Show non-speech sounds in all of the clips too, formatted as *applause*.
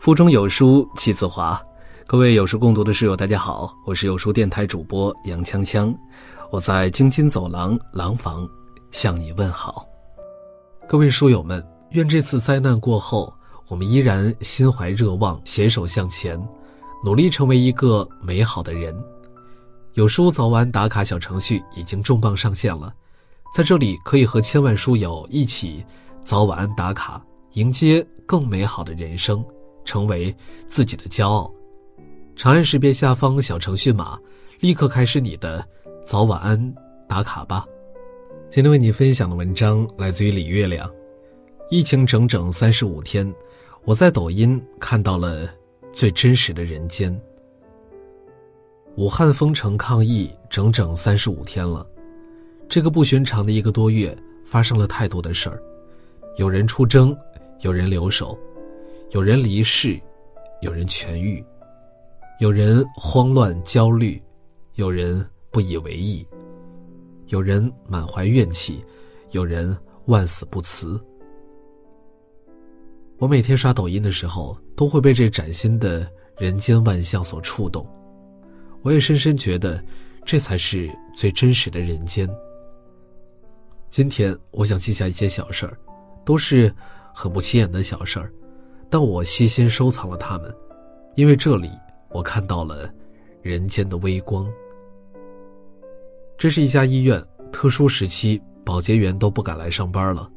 腹中有书气自华，各位有书共读的室友，大家好，我是有书电台主播杨锵锵，我在京津走廊廊坊向你问好。各位书友们，愿这次灾难过后，我们依然心怀热望，携手向前，努力成为一个美好的人。有书早晚打卡小程序已经重磅上线了，在这里可以和千万书友一起早晚打卡，迎接更美好的人生。成为自己的骄傲。长按识别下方小程序码，立刻开始你的早晚安打卡吧。今天为你分享的文章来自于李月亮。疫情整整三十五天，我在抖音看到了最真实的人间。武汉封城抗疫整整三十五天了，这个不寻常的一个多月，发生了太多的事儿，有人出征，有人留守。有人离世，有人痊愈，有人慌乱焦虑，有人不以为意，有人满怀怨气，有人万死不辞。我每天刷抖音的时候，都会被这崭新的人间万象所触动。我也深深觉得，这才是最真实的人间。今天，我想记下一些小事儿，都是很不起眼的小事儿。但我细心收藏了它们，因为这里我看到了人间的微光。这是一家医院，特殊时期保洁员都不敢来上班了，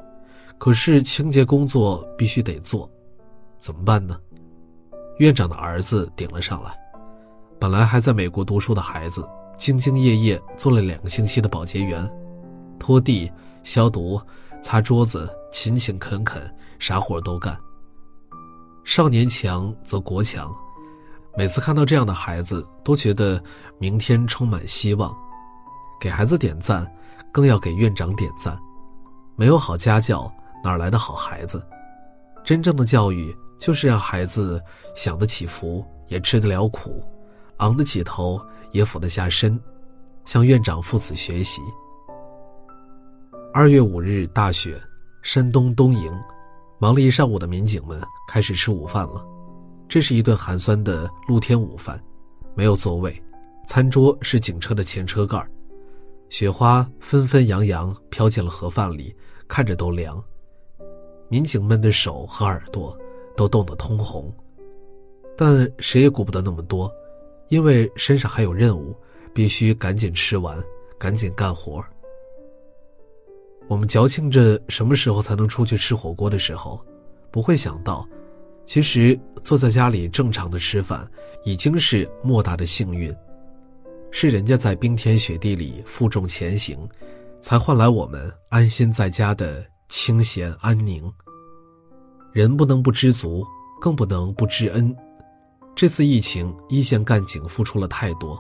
可是清洁工作必须得做，怎么办呢？院长的儿子顶了上来，本来还在美国读书的孩子，兢兢业业做了两个星期的保洁员，拖地、消毒、擦桌子，勤勤恳恳，啥活都干。少年强则国强，每次看到这样的孩子，都觉得明天充满希望。给孩子点赞，更要给院长点赞。没有好家教，哪来的好孩子？真正的教育就是让孩子享得起福，也吃得了苦，昂得起头，也俯得下身，向院长父子学习。二月五日，大雪，山东东营。忙了一上午的民警们开始吃午饭了，这是一顿寒酸的露天午饭，没有座位，餐桌是警车的前车盖雪花纷纷扬扬飘进了盒饭里，看着都凉。民警们的手和耳朵都冻得通红，但谁也顾不得那么多，因为身上还有任务，必须赶紧吃完，赶紧干活。我们矫情着什么时候才能出去吃火锅的时候，不会想到，其实坐在家里正常的吃饭已经是莫大的幸运，是人家在冰天雪地里负重前行，才换来我们安心在家的清闲安宁。人不能不知足，更不能不知恩。这次疫情，一线干警付出了太多，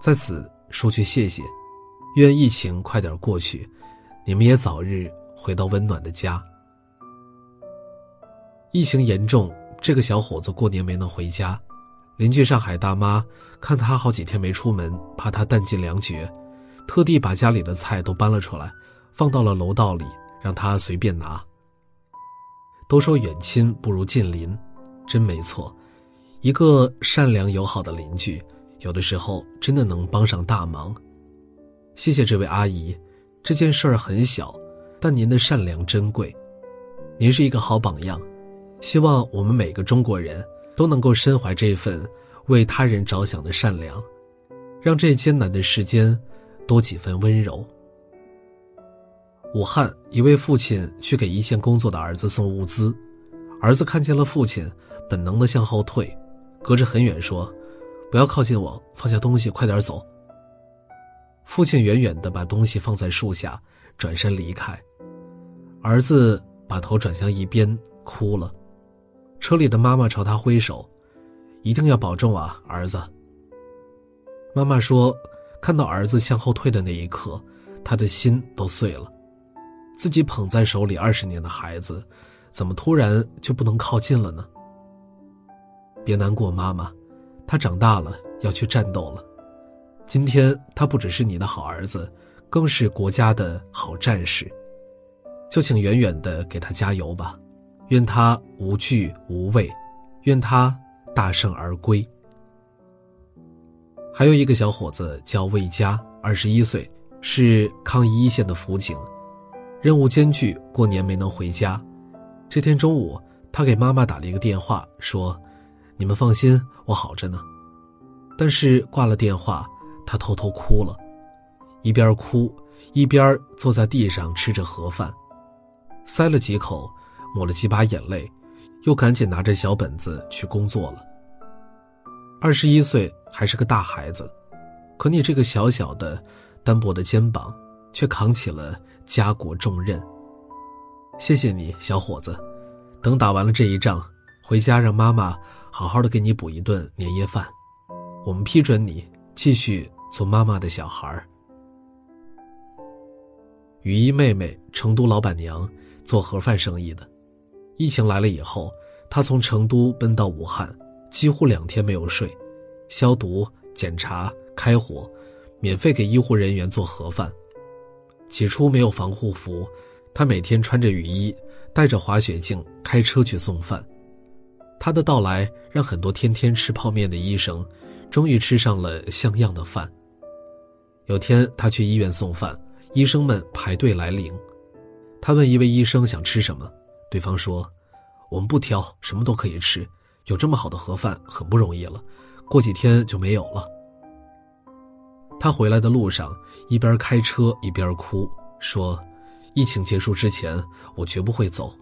在此说句谢谢，愿疫情快点过去。你们也早日回到温暖的家。疫情严重，这个小伙子过年没能回家。邻居上海大妈看他好几天没出门，怕他弹尽粮绝，特地把家里的菜都搬了出来，放到了楼道里，让他随便拿。都说远亲不如近邻，真没错。一个善良友好的邻居，有的时候真的能帮上大忙。谢谢这位阿姨。这件事儿很小，但您的善良珍贵，您是一个好榜样。希望我们每个中国人都能够身怀这份为他人着想的善良，让这艰难的世间多几分温柔。武汉一位父亲去给一线工作的儿子送物资，儿子看见了父亲，本能的向后退，隔着很远说：“不要靠近我，放下东西，快点走。”父亲远远的把东西放在树下，转身离开。儿子把头转向一边，哭了。车里的妈妈朝他挥手：“一定要保重啊，儿子。”妈妈说：“看到儿子向后退的那一刻，他的心都碎了。自己捧在手里二十年的孩子，怎么突然就不能靠近了呢？”别难过，妈妈，他长大了，要去战斗了。今天他不只是你的好儿子，更是国家的好战士，就请远远的给他加油吧，愿他无惧无畏，愿他大胜而归。还有一个小伙子叫魏佳，二十一岁，是抗疫一线的辅警，任务艰巨，过年没能回家。这天中午，他给妈妈打了一个电话，说：“你们放心，我好着呢。”但是挂了电话，他偷偷哭了，一边哭一边坐在地上吃着盒饭，塞了几口，抹了几把眼泪，又赶紧拿着小本子去工作了。二十一岁。还是个大孩子，可你这个小小的、单薄的肩膀，却扛起了家国重任。谢谢你，小伙子。等打完了这一仗，回家让妈妈好好的给你补一顿年夜饭。我们批准你继续做妈妈的小孩。雨衣妹妹，成都老板娘，做盒饭生意的。疫情来了以后，她从成都奔到武汉，几乎两天没有睡。消毒、检查、开火，免费给医护人员做盒饭。起初没有防护服，他每天穿着雨衣，戴着滑雪镜开车去送饭。他的到来让很多天天吃泡面的医生，终于吃上了像样的饭。有天他去医院送饭，医生们排队来领。他问一位医生想吃什么，对方说：“我们不挑，什么都可以吃。有这么好的盒饭，很不容易了。”过几天就没有了。他回来的路上，一边开车一边哭，说：“疫情结束之前，我绝不会走。”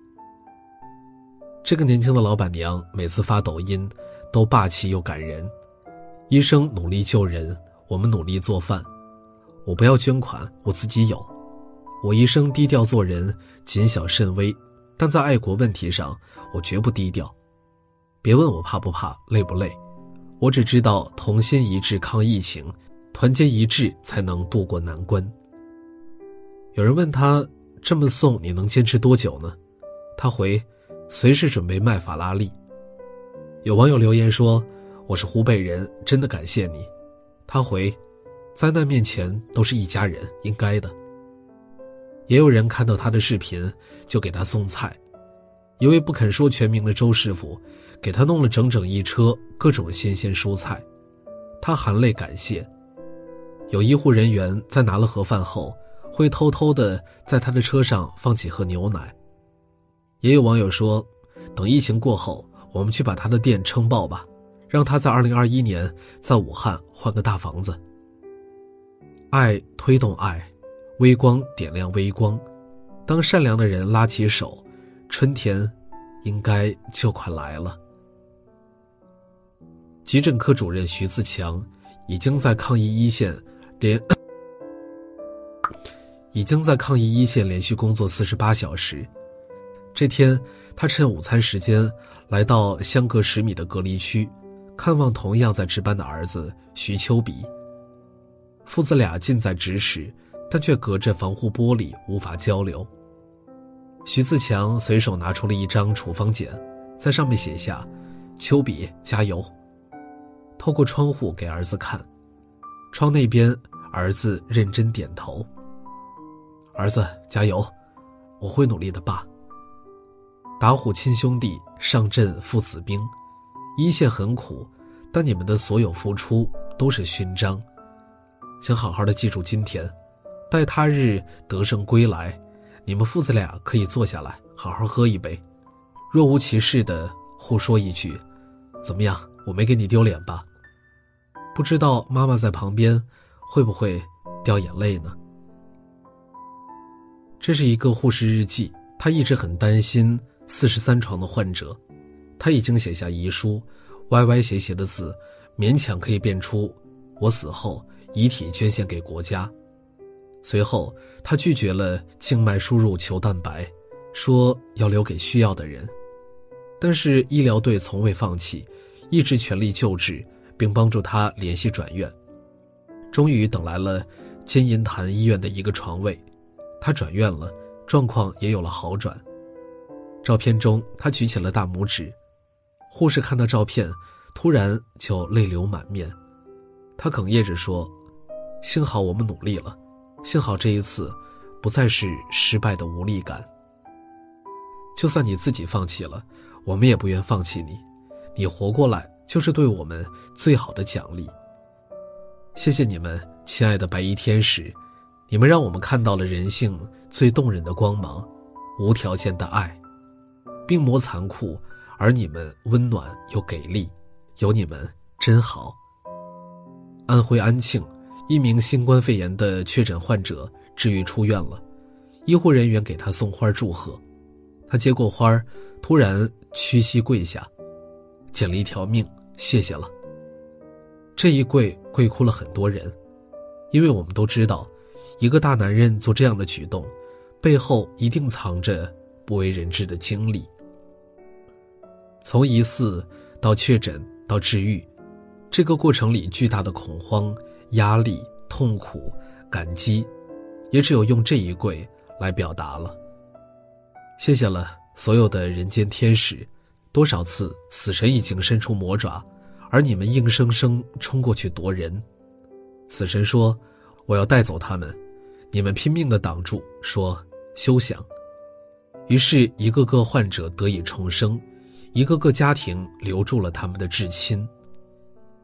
这个年轻的老板娘每次发抖音，都霸气又感人。医生努力救人，我们努力做饭。我不要捐款，我自己有。我一生低调做人，谨小慎微，但在爱国问题上，我绝不低调。别问我怕不怕，累不累。我只知道同心一致抗疫情，团结一致才能渡过难关。有人问他这么送你能坚持多久呢？他回：随时准备卖法拉利。有网友留言说：“我是湖北人，真的感谢你。”他回：灾难面前都是一家人，应该的。也有人看到他的视频就给他送菜，一位不肯说全名的周师傅。给他弄了整整一车各种新鲜蔬菜，他含泪感谢。有医护人员在拿了盒饭后，会偷偷的在他的车上放几盒牛奶。也有网友说，等疫情过后，我们去把他的店撑爆吧，让他在二零二一年在武汉换个大房子。爱推动爱，微光点亮微光，当善良的人拉起手，春天应该就快来了。急诊科主任徐自强已经在抗疫一线连 *coughs* 已经在抗疫一线连续工作四十八小时。这天，他趁午餐时间来到相隔十米的隔离区，看望同样在值班的儿子徐秋比。父子俩近在咫尺，但却隔着防护玻璃无法交流。徐自强随手拿出了一张处方笺，在上面写下：“秋比，加油。”透过窗户给儿子看，窗那边儿子认真点头。儿子加油，我会努力的，爸。打虎亲兄弟，上阵父子兵，一线很苦，但你们的所有付出都是勋章，请好好的记住今天，待他日得胜归来，你们父子俩可以坐下来好好喝一杯，若无其事的互说一句，怎么样？我没给你丢脸吧？不知道妈妈在旁边会不会掉眼泪呢？这是一个护士日记，她一直很担心四十三床的患者，她已经写下遗书，歪歪斜斜的字，勉强可以辨出我死后遗体捐献给国家。随后，他拒绝了静脉输入球蛋白，说要留给需要的人，但是医疗队从未放弃，一直全力救治。并帮助他联系转院，终于等来了金银潭医院的一个床位，他转院了，状况也有了好转。照片中，他举起了大拇指，护士看到照片，突然就泪流满面。他哽咽着说：“幸好我们努力了，幸好这一次不再是失败的无力感。就算你自己放弃了，我们也不愿放弃你。”你活过来就是对我们最好的奖励。谢谢你们，亲爱的白衣天使，你们让我们看到了人性最动人的光芒，无条件的爱。病魔残酷，而你们温暖又给力，有你们真好。安徽安庆，一名新冠肺炎的确诊患者治愈出院了，医护人员给他送花祝贺，他接过花突然屈膝跪下，捡了一条命，谢谢了。这一跪跪哭了很多人，因为我们都知道，一个大男人做这样的举动，背后一定藏着不为人知的经历。从疑似到确诊到治愈，这个过程里巨大的恐慌、压力、痛苦、感激，也只有用这一跪来表达了。谢谢了，所有的人间天使，多少次死神已经伸出魔爪，而你们硬生生冲过去夺人。死神说：“我要带走他们。”你们拼命的挡住，说：“休想。”于是，一个个患者得以重生。一个个家庭留住了他们的至亲，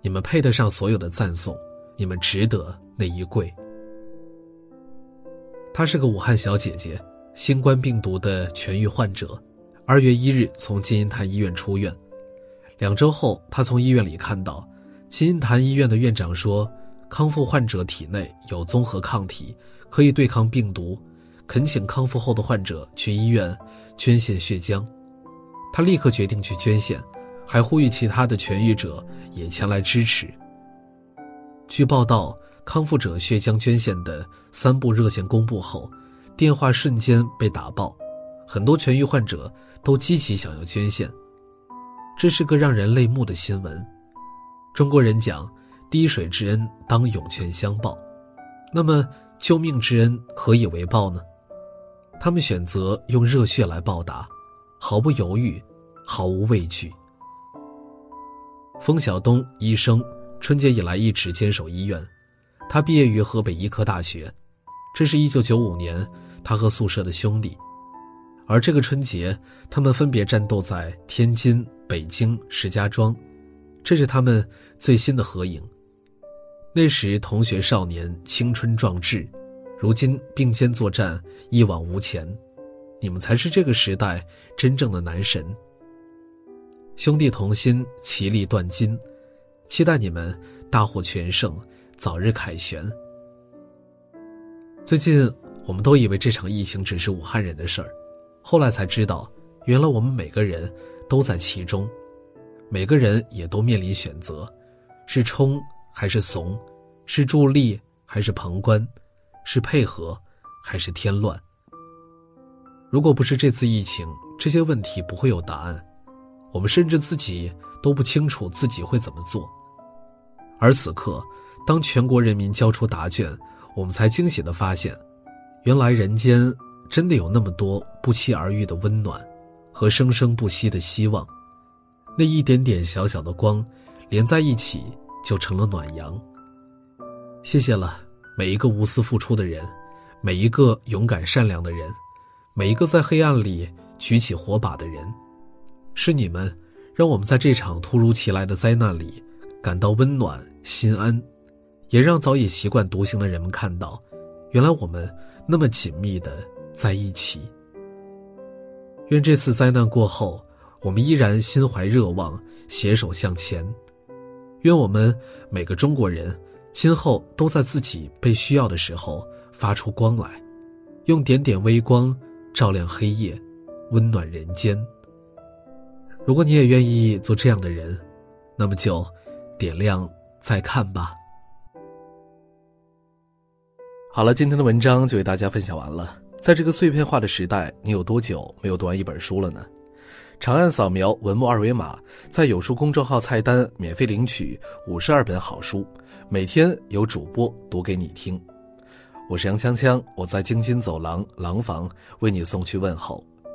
你们配得上所有的赞颂，你们值得那一跪。她是个武汉小姐姐，新冠病毒的痊愈患者，二月一日从金银潭医院出院，两周后，她从医院里看到，金银潭医院的院长说，康复患者体内有综合抗体，可以对抗病毒，恳请康复后的患者去医院捐献血浆。他立刻决定去捐献，还呼吁其他的痊愈者也前来支持。据报道，康复者血浆捐献的三部热线公布后，电话瞬间被打爆，很多痊愈患者都积极想要捐献。这是个让人泪目的新闻。中国人讲“滴水之恩，当涌泉相报”，那么救命之恩何以为报呢？他们选择用热血来报答。毫不犹豫，毫无畏惧。封晓东医生，春节以来一直坚守医院。他毕业于河北医科大学，这是一九九五年他和宿舍的兄弟。而这个春节，他们分别战斗在天津、北京、石家庄，这是他们最新的合影。那时同学少年，青春壮志，如今并肩作战，一往无前。你们才是这个时代真正的男神。兄弟同心，其利断金。期待你们大获全胜，早日凯旋。最近，我们都以为这场疫情只是武汉人的事儿，后来才知道，原来我们每个人都在其中，每个人也都面临选择：是冲还是怂，是助力还是旁观，是配合还是添乱。如果不是这次疫情，这些问题不会有答案，我们甚至自己都不清楚自己会怎么做。而此刻，当全国人民交出答卷，我们才惊喜地发现，原来人间真的有那么多不期而遇的温暖，和生生不息的希望。那一点点小小的光，连在一起就成了暖阳。谢谢了每一个无私付出的人，每一个勇敢善良的人。每一个在黑暗里举起火把的人，是你们，让我们在这场突如其来的灾难里感到温暖心安，也让早已习惯独行的人们看到，原来我们那么紧密的在一起。愿这次灾难过后，我们依然心怀热望，携手向前。愿我们每个中国人今后都在自己被需要的时候发出光来，用点点微光。照亮黑夜，温暖人间。如果你也愿意做这样的人，那么就点亮再看吧。好了，今天的文章就为大家分享完了。在这个碎片化的时代，你有多久没有读完一本书了呢？长按扫描文末二维码，在有书公众号菜单免费领取五十二本好书，每天有主播读给你听。我是杨锵锵，我在京津走廊廊坊为你送去问候。